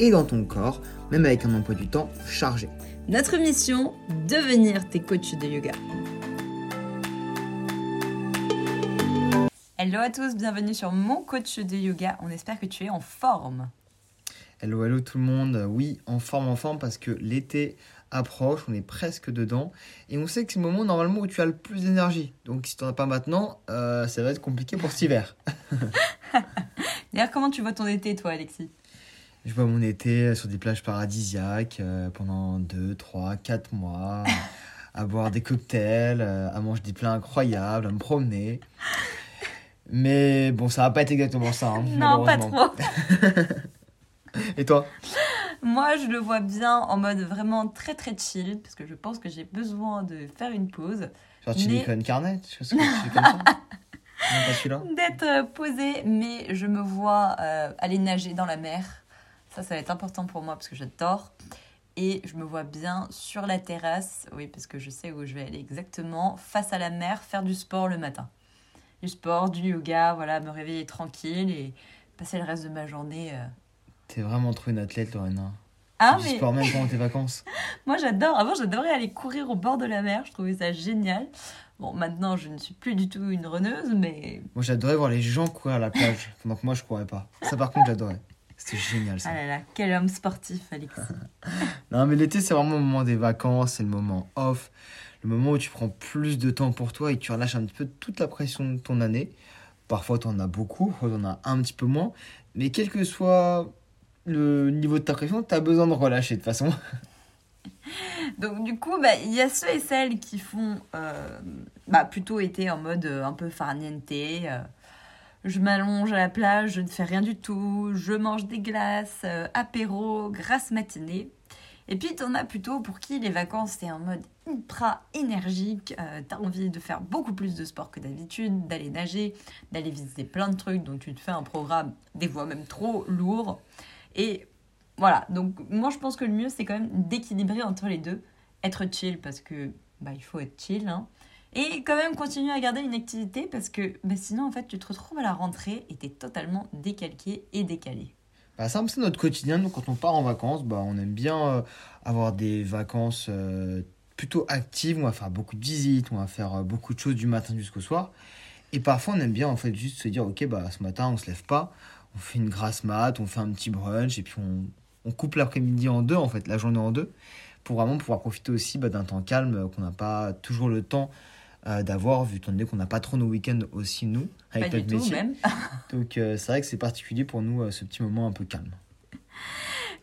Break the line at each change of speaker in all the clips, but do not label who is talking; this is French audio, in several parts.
et dans ton corps, même avec un emploi du temps chargé.
Notre mission, devenir tes coachs de yoga. Hello à tous, bienvenue sur mon coach de yoga. On espère que tu es en forme.
Hello, hello tout le monde. Oui, en forme, en forme, parce que l'été approche, on est presque dedans. Et on sait que c'est le moment normalement où tu as le plus d'énergie. Donc si tu n'en as pas maintenant, euh, ça va être compliqué pour cet hiver.
D'ailleurs, comment tu vois ton été, toi, Alexis?
Je vois mon été sur des plages paradisiaques euh, pendant 2, 3, 4 mois, à boire des cocktails, euh, à manger des plats incroyables, à me promener. Mais bon, ça va pas être exactement ça. hein,
Non, pas trop.
Et toi?
Moi, je le vois bien en mode vraiment très très chill, parce que je pense que j'ai besoin de faire une pause,
Genre tu
Mais-
une carnet tu comme ça
d'être euh, posée, mais je me vois euh, aller nager dans la mer. Ça, ça va être important pour moi parce que j'adore. Et je me vois bien sur la terrasse, oui, parce que je sais où je vais aller exactement, face à la mer, faire du sport le matin. Du sport, du yoga, voilà, me réveiller tranquille et passer le reste de ma journée. euh.
T'es vraiment trop une athlète, Lorena.
Ah,
tu
mais
sport même pendant tes vacances.
Moi, j'adore. Avant, j'adorais aller courir au bord de la mer. Je trouvais ça génial. Bon, maintenant, je ne suis plus du tout une runneuse, mais
Moi, j'adorais voir les gens courir à la plage, pendant que moi, je courais pas. Ça, par contre, j'adorais. C'était génial, ça.
ah là là, quel homme sportif, Alexis.
Non, mais l'été, c'est vraiment le moment des vacances, c'est le moment off, le moment où tu prends plus de temps pour toi et tu relâches un petit peu toute la pression de ton année. Parfois, t'en as beaucoup, parfois, t'en as un petit peu moins. Mais quel que soit le niveau de ta pression, t'as besoin de relâcher de toute façon.
Donc, du coup, bah, il y a ceux et celles qui font euh, bah, plutôt été en mode euh, un peu farniente. euh, je m'allonge à la plage, je ne fais rien du tout, je mange des glaces, euh, apéro, grasse matinée. Et puis, t'en as plutôt pour qui les vacances, c'est un mode ultra énergique. Euh, T'as envie de faire beaucoup plus de sport que d'habitude, d'aller nager, d'aller visiter plein de trucs. Donc, tu te fais un programme, des fois même trop lourd. Et voilà. Donc, moi, je pense que le mieux, c'est quand même d'équilibrer entre les deux. Être chill parce que, bah, il faut être chill, hein. Et quand même continuer à garder une activité parce que bah, sinon, en fait, tu te retrouves à la rentrée et t'es totalement décalqué et décalé.
Bah, c'est un notre quotidien. Donc, quand on part en vacances, bah, on aime bien euh, avoir des vacances euh, plutôt actives. On va faire beaucoup de visites, on va faire euh, beaucoup de choses du matin jusqu'au soir. Et parfois, on aime bien en fait juste se dire, ok, bah, ce matin, on se lève pas, on fait une grasse mat, on fait un petit brunch et puis on, on coupe l'après-midi en deux, en fait, la journée en deux, pour vraiment pouvoir profiter aussi bah, d'un temps calme qu'on n'a pas toujours le temps euh, d'avoir, vu étant donné qu'on n'a pas trop nos week-ends aussi, nous, avec
Pas du
notre
tout,
métier.
même.
Donc, euh, c'est vrai que c'est particulier pour nous, euh, ce petit moment un peu calme.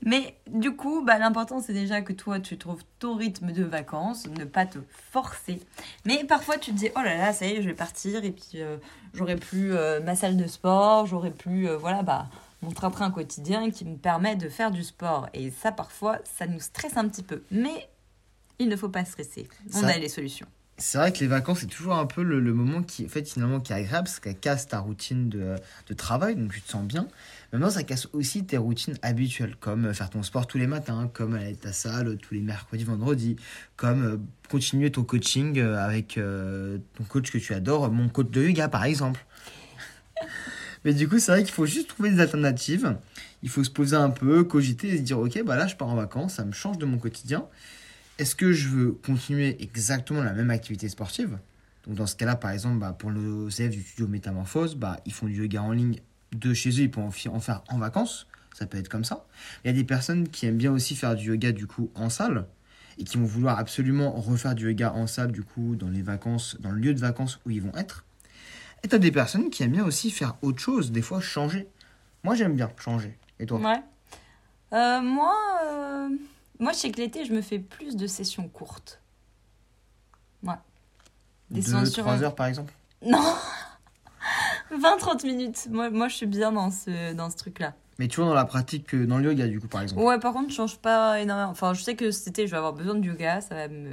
Mais du coup, bah, l'important c'est déjà que toi tu trouves ton rythme de vacances, ne pas te forcer. Mais parfois tu te dis oh là là, ça y est, je vais partir et puis euh, j'aurai plus euh, ma salle de sport, j'aurai plus euh, voilà bah mon train-train quotidien qui me permet de faire du sport. Et ça parfois ça nous stresse un petit peu. Mais il ne faut pas stresser. On
Ça-
a les solutions.
C'est vrai que les vacances, c'est toujours un peu le, moment qui, en fait, finalement, qui est agréable, parce qu'elle casse ta routine de, de travail, donc tu te sens bien. Maintenant, ça casse aussi tes routines habituelles, comme euh, faire ton sport tous les matins, comme aller à ta salle tous les mercredis, vendredis, comme euh, continuer ton coaching euh, avec euh, ton coach que tu adores, mon coach de yoga, par exemple. Mais du coup, c'est vrai qu'il faut juste trouver des alternatives. Il faut se poser un peu, cogiter et se dire, ok, bah là, je pars en vacances, ça me change de mon quotidien. Est-ce que je veux continuer exactement la même activité sportive? Donc dans ce cas-là, par exemple, bah, pour nos élèves du studio Métamorphose, bah, ils font du yoga en ligne de chez eux, ils peuvent en faire en vacances. Ça peut être comme ça. Il y a des personnes qui aiment bien aussi faire du yoga du coup en salle et qui vont vouloir absolument refaire du yoga en salle du coup dans les vacances, dans le lieu de vacances où ils vont être. Et tu as des personnes qui aiment bien aussi faire autre chose, des fois changer. Moi j'aime bien changer. Et toi?
Euh, moi, euh, moi, je sais que l'été, je me fais plus de sessions courtes. Ouais. Des sur
trois
un-
heures par exemple?
Non 20-30 minutes. Moi, moi, je suis bien dans ce, dans ce truc-là.
Mais toujours dans la pratique, euh, dans le yoga, du coup, par exemple.
Ouais, par contre, je change pas énormément. Enfin, je sais que cet été, je vais avoir besoin de yoga. Ça va me,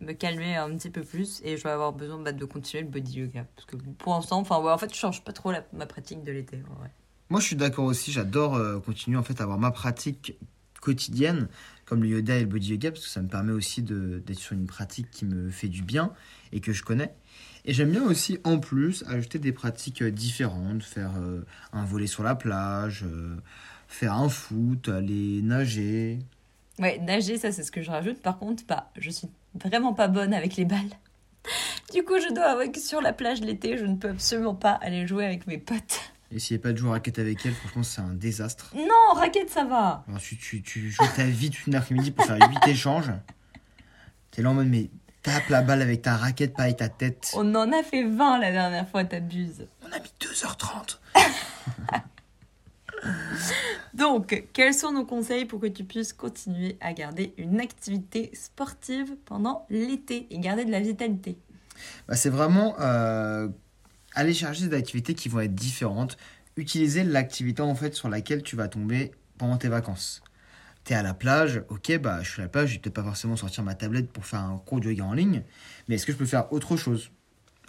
me calmer un petit peu plus. Et je vais avoir besoin bah, de continuer le body yoga. Parce que pour l'instant, enfin, ouais, en fait, je change pas trop la- ma pratique de l'été. ouais.
Moi, je suis d'accord aussi. J'adore euh, continuer en fait à avoir ma pratique quotidienne, comme le yoga et le body yoga, parce que ça me permet aussi d'être sur une pratique qui me fait du bien et que je connais. Et j'aime bien aussi, en plus, ajouter des pratiques euh, différentes, faire euh, un volet sur la plage, euh, faire un foot, aller nager.
Ouais, nager, ça, c'est ce que je rajoute. Par contre, bah, je suis vraiment pas bonne avec les balles. Du coup, je dois avouer que sur la plage l'été, je ne peux absolument pas aller jouer avec mes potes.
A pas de jouer raquette avec elle, franchement, c'est un désastre.
Non, raquette, ça va.
Tu, tu joues ta vie toute une après-midi pour faire 8 échanges. T'es là en mode, mais tape la balle avec ta raquette, pas avec ta tête.
On en a fait 20 la dernière fois, t'abuses.
On a mis 2h30.
Donc, quels sont nos conseils pour que tu puisses continuer à garder une activité sportive pendant l'été et garder de la vitalité?
Bah, c'est vraiment euh, aller chercher des activités qui vont être différentes. Utiliser l'activité en fait sur laquelle tu vas tomber pendant tes vacances. T'es à la plage, ok, bah je suis à la plage, je vais peut-être pas forcément sortir ma tablette pour faire un cours de yoga en ligne, mais est-ce que je peux faire autre chose?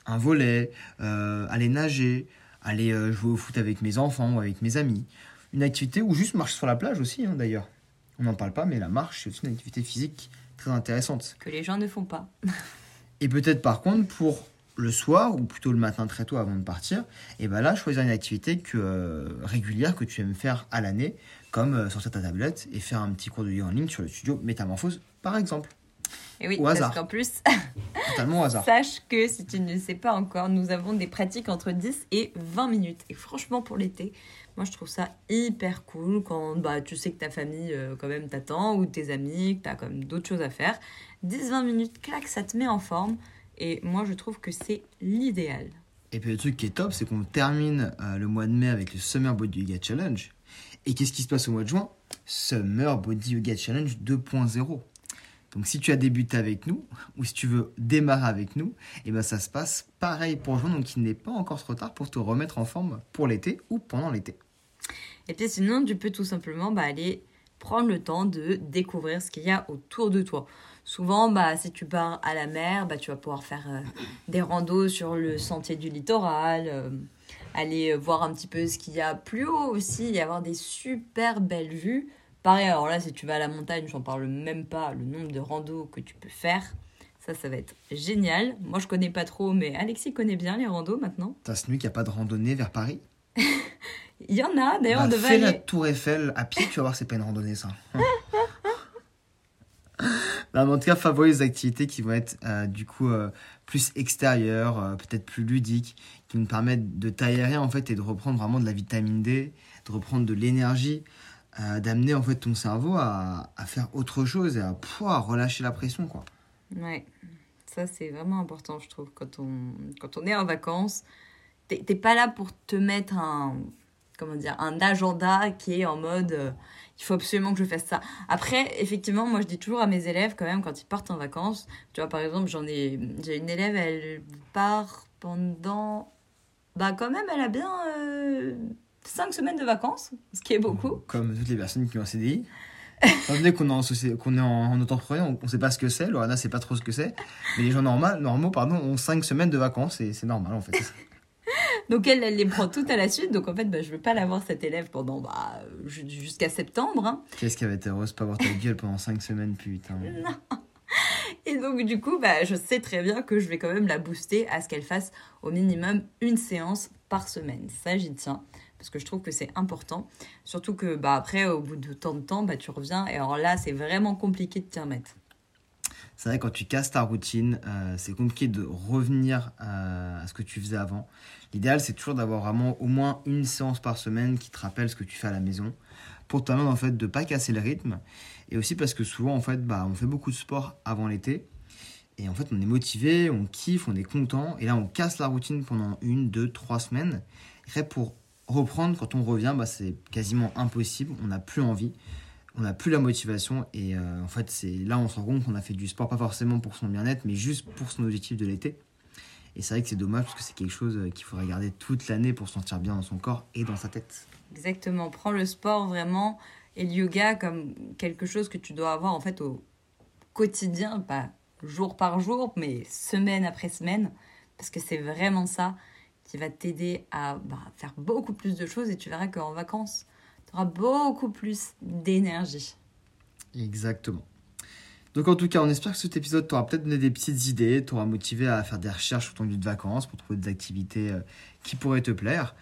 Un volet, euh, aller nager, aller euh, jouer au foot avec mes enfants ou avec mes amis. Une activité ou juste marcher sur la plage aussi, hein, d'ailleurs. On n'en parle pas, mais la marche, c'est aussi une activité physique très intéressante.
que les gens ne font pas.
Et peut-être par contre pour le soir ou plutôt le matin très tôt avant de partir, et ben là choisir une activité que, euh, régulière que tu aimes faire à l'année, comme euh, sortir ta tablette et faire un petit cours de yoga en ligne sur le studio Métamorphose par exemple.
Et oui,
Au
parce qu'en plus,
Totalement au hasard.
sache que si tu ne le sais pas encore, nous avons des pratiques entre 10 et 20 minutes. Et franchement, pour l'été, moi je trouve ça hyper cool quand bah, tu sais que ta famille euh, quand même t'attend ou tes amis, que tu as quand même d'autres choses à faire. 10-20 minutes, clac, ça te met en forme. Et moi je trouve que c'est l'idéal.
Et puis le truc qui est top, c'est qu'on termine euh, le mois de mai avec le Summer Body Yoga Challenge. Et qu'est-ce qui se passe au mois de juin? Summer Body Yoga Challenge 2.0. Donc si tu as débuté avec nous, ou si tu veux démarrer avec nous, et ben ça se passe pareil pour juin, donc il n'est pas encore trop tard pour te remettre en forme pour l'été ou pendant l'été.
Et puis sinon, tu peux tout simplement bah, aller prendre le temps de découvrir ce qu'il y a autour de toi. Souvent, bah, si tu pars à la mer, bah, tu vas pouvoir faire euh, des randos sur le sentier du littoral, euh, aller voir un petit peu ce qu'il y a plus haut aussi et avoir des super belles vues. Pareil, alors là, si tu vas à la montagne, j'en parle même pas, le nombre de randos que tu peux faire. Ça, ça va être génial. Moi, je connais pas trop, mais Alexis connaît bien les randos maintenant.
T'as ce nuit qu'il n'y a pas de randonnée vers Paris?
Il y en a, d'ailleurs, on
Bah,
devait
Fais la tour Eiffel à pied, tu vas voir, c'est pas une randonnée ça. Non, mais en tout cas, favorise des activités qui vont être euh, du coup euh, plus extérieures, euh, peut-être plus ludiques, qui nous permettent de t'aérer en fait et de reprendre vraiment de la vitamine D, de reprendre de l'énergie, d'amener en fait ton cerveau à, à faire autre chose et à pouvoir relâcher la pression quoi.
Ouais, ça c'est vraiment important, je trouve, quand on, quand on est en vacances. T'es pas là pour te mettre un, comment dire, un agenda qui est en mode euh, il faut absolument que je fasse ça. Après, effectivement, moi je dis toujours à mes élèves quand même quand ils partent en vacances, tu vois, par exemple, j'en ai, j'ai une élève, elle part pendant, bah quand même, elle a bien 5 semaines de vacances, ce qui est beaucoup.
Comme toutes les personnes qui ont un CDI. Donné qu'on est en, société- qu'on est en, en auto-entrepreneur, on ne sait pas ce que c'est. Lorena sait pas trop ce que c'est. Mais les gens normaux, normaux pardon, ont 5 semaines de vacances et c'est normal en fait.
Donc elle, elle les prend toutes à la suite. Donc en fait, bah, je veux pas l'avoir cette élève pendant bah, ju- jusqu'à septembre. hein.
Qu'est-ce qui avait été heureuse de pas voir ta gueule pendant 5 semaines, putain.
Et donc du coup, bah, je sais très bien que je vais quand même la booster à ce qu'elle fasse au minimum une séance par semaine. Ça, j'y tiens. Parce que je trouve que c'est important. Surtout que bah, après, au bout de tant de temps, bah, tu reviens. Et alors là, c'est vraiment compliqué de t'y remettre.
C'est vrai, quand tu casses ta routine, euh, c'est compliqué de revenir euh, à ce que tu faisais avant. L'idéal, c'est toujours d'avoir vraiment au moins une séance par semaine qui te rappelle ce que tu fais à la maison. Pour te permettre en fait de pas casser le rythme. Et aussi parce que souvent, en fait, bah, on fait beaucoup de sport avant l'été. Et en fait, on est motivé, on kiffe, on est content. Et là, on casse la routine pendant une, deux, trois semaines. Et après, pour reprendre, quand on revient, bah, c'est quasiment impossible. On n'a plus envie, on n'a plus la motivation. Et euh, en fait, c'est là on se rend compte qu'on a fait du sport, pas forcément pour son bien-être, mais juste pour son objectif de l'été. Et c'est vrai que c'est dommage parce que c'est quelque chose euh, qu'il faudrait garder toute l'année pour se sentir bien dans son corps et dans sa tête.
Exactement. Prends le sport vraiment et le yoga comme quelque chose que tu dois avoir en fait au quotidien, pas jour par jour, mais semaine après semaine, parce que c'est vraiment ça qui va t'aider à bah, faire beaucoup plus de choses et tu verras qu'en vacances, beaucoup plus d'énergie.
Exactement. Donc en tout cas, on espère que cet épisode t'aura peut-être donné des petites idées, t'aura motivé à faire des recherches sur ton lieu de vacances pour trouver des activités euh, qui pourraient te plaire.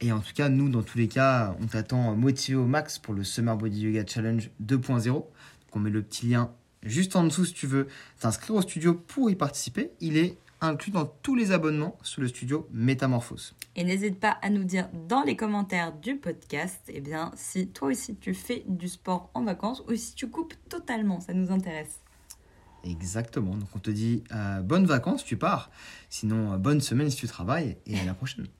Et en tout cas, nous, dans tous les cas, on t'attend motivé au max pour le Summer Body Yoga Challenge 2.0. Donc on met le petit lien juste en dessous si tu veux t'inscrire au studio pour y participer. Il est inclus dans tous les abonnements sur le studio Métamorphose.
Et n'hésite pas à nous dire dans les commentaires du podcast, eh bien, si toi aussi tu fais du sport en vacances ou si tu coupes totalement, ça nous intéresse.
Exactement. Donc on te dit euh, bonnes vacances, tu pars. Sinon, euh, bonne semaine si tu travailles et à la prochaine.